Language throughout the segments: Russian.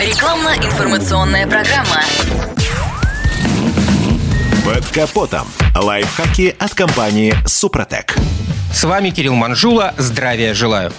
Рекламно-информационная программа. Под капотом. Лайфхаки от компании «Супротек». С вами Кирилл Манжула. Здравия желаю.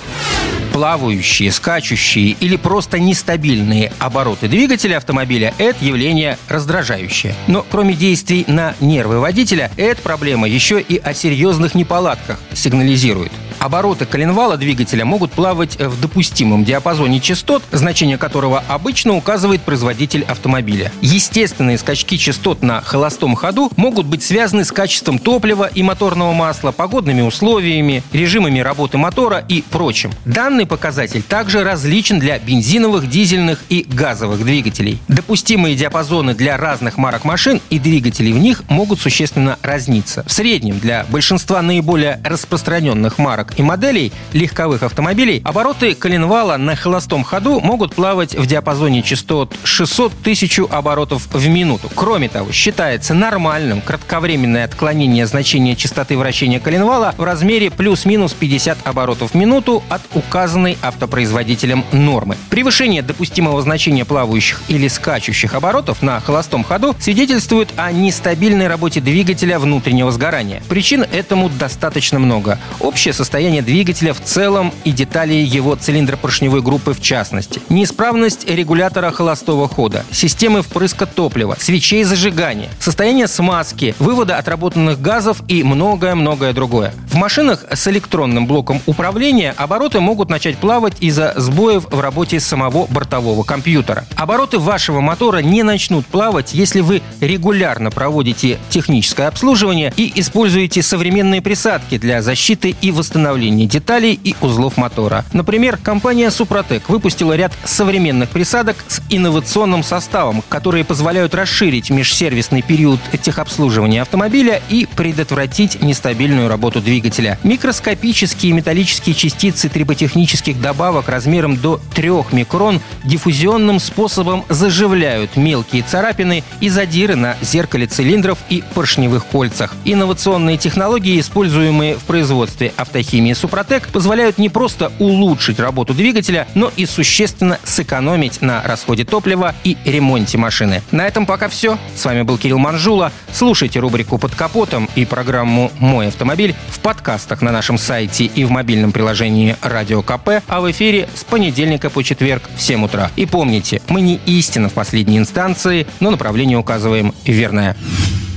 Плавающие, скачущие или просто нестабильные обороты двигателя автомобиля – это явление раздражающее. Но кроме действий на нервы водителя, эта проблема еще и о серьезных неполадках сигнализирует. Обороты коленвала двигателя могут плавать в допустимом диапазоне частот, значение которого обычно указывает производитель автомобиля. Естественные скачки частот на холостом ходу могут быть связаны с качеством топлива и моторного масла, погодными условиями, режимами работы мотора и прочим. Данный показатель также различен для бензиновых, дизельных и газовых двигателей. Допустимые диапазоны для разных марок машин и двигателей в них могут существенно разниться. В среднем для большинства наиболее распространенных марок и моделей легковых автомобилей обороты коленвала на холостом ходу могут плавать в диапазоне частот 600 тысяч оборотов в минуту. Кроме того, считается нормальным кратковременное отклонение значения частоты вращения коленвала в размере плюс-минус 50 оборотов в минуту от указанной автопроизводителем нормы. Превышение допустимого значения плавающих или скачущих оборотов на холостом ходу свидетельствует о нестабильной работе двигателя внутреннего сгорания. Причин этому достаточно много. Общее состояние состояние двигателя в целом и детали его цилиндропоршневой группы в частности. Неисправность регулятора холостого хода, системы впрыска топлива, свечей зажигания, состояние смазки, вывода отработанных газов и многое-многое другое. В машинах с электронным блоком управления обороты могут начать плавать из-за сбоев в работе самого бортового компьютера. Обороты вашего мотора не начнут плавать, если вы регулярно проводите техническое обслуживание и используете современные присадки для защиты и восстановления восстановлении деталей и узлов мотора. Например, компания Супротек выпустила ряд современных присадок с инновационным составом, которые позволяют расширить межсервисный период техобслуживания автомобиля и предотвратить нестабильную работу двигателя. Микроскопические металлические частицы триботехнических добавок размером до 3 микрон диффузионным способом заживляют мелкие царапины и задиры на зеркале цилиндров и поршневых кольцах. Инновационные технологии, используемые в производстве автохимии, химии Супротек позволяют не просто улучшить работу двигателя, но и существенно сэкономить на расходе топлива и ремонте машины. На этом пока все. С вами был Кирилл Манжула. Слушайте рубрику «Под капотом» и программу «Мой автомобиль» в подкастах на нашем сайте и в мобильном приложении «Радио КП», а в эфире с понедельника по четверг в 7 утра. И помните, мы не истина в последней инстанции, но направление указываем верное.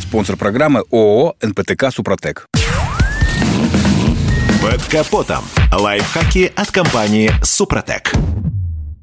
Спонсор программы ООО «НПТК Супротек». Капотом. Лайфхаки от компании «Супротек».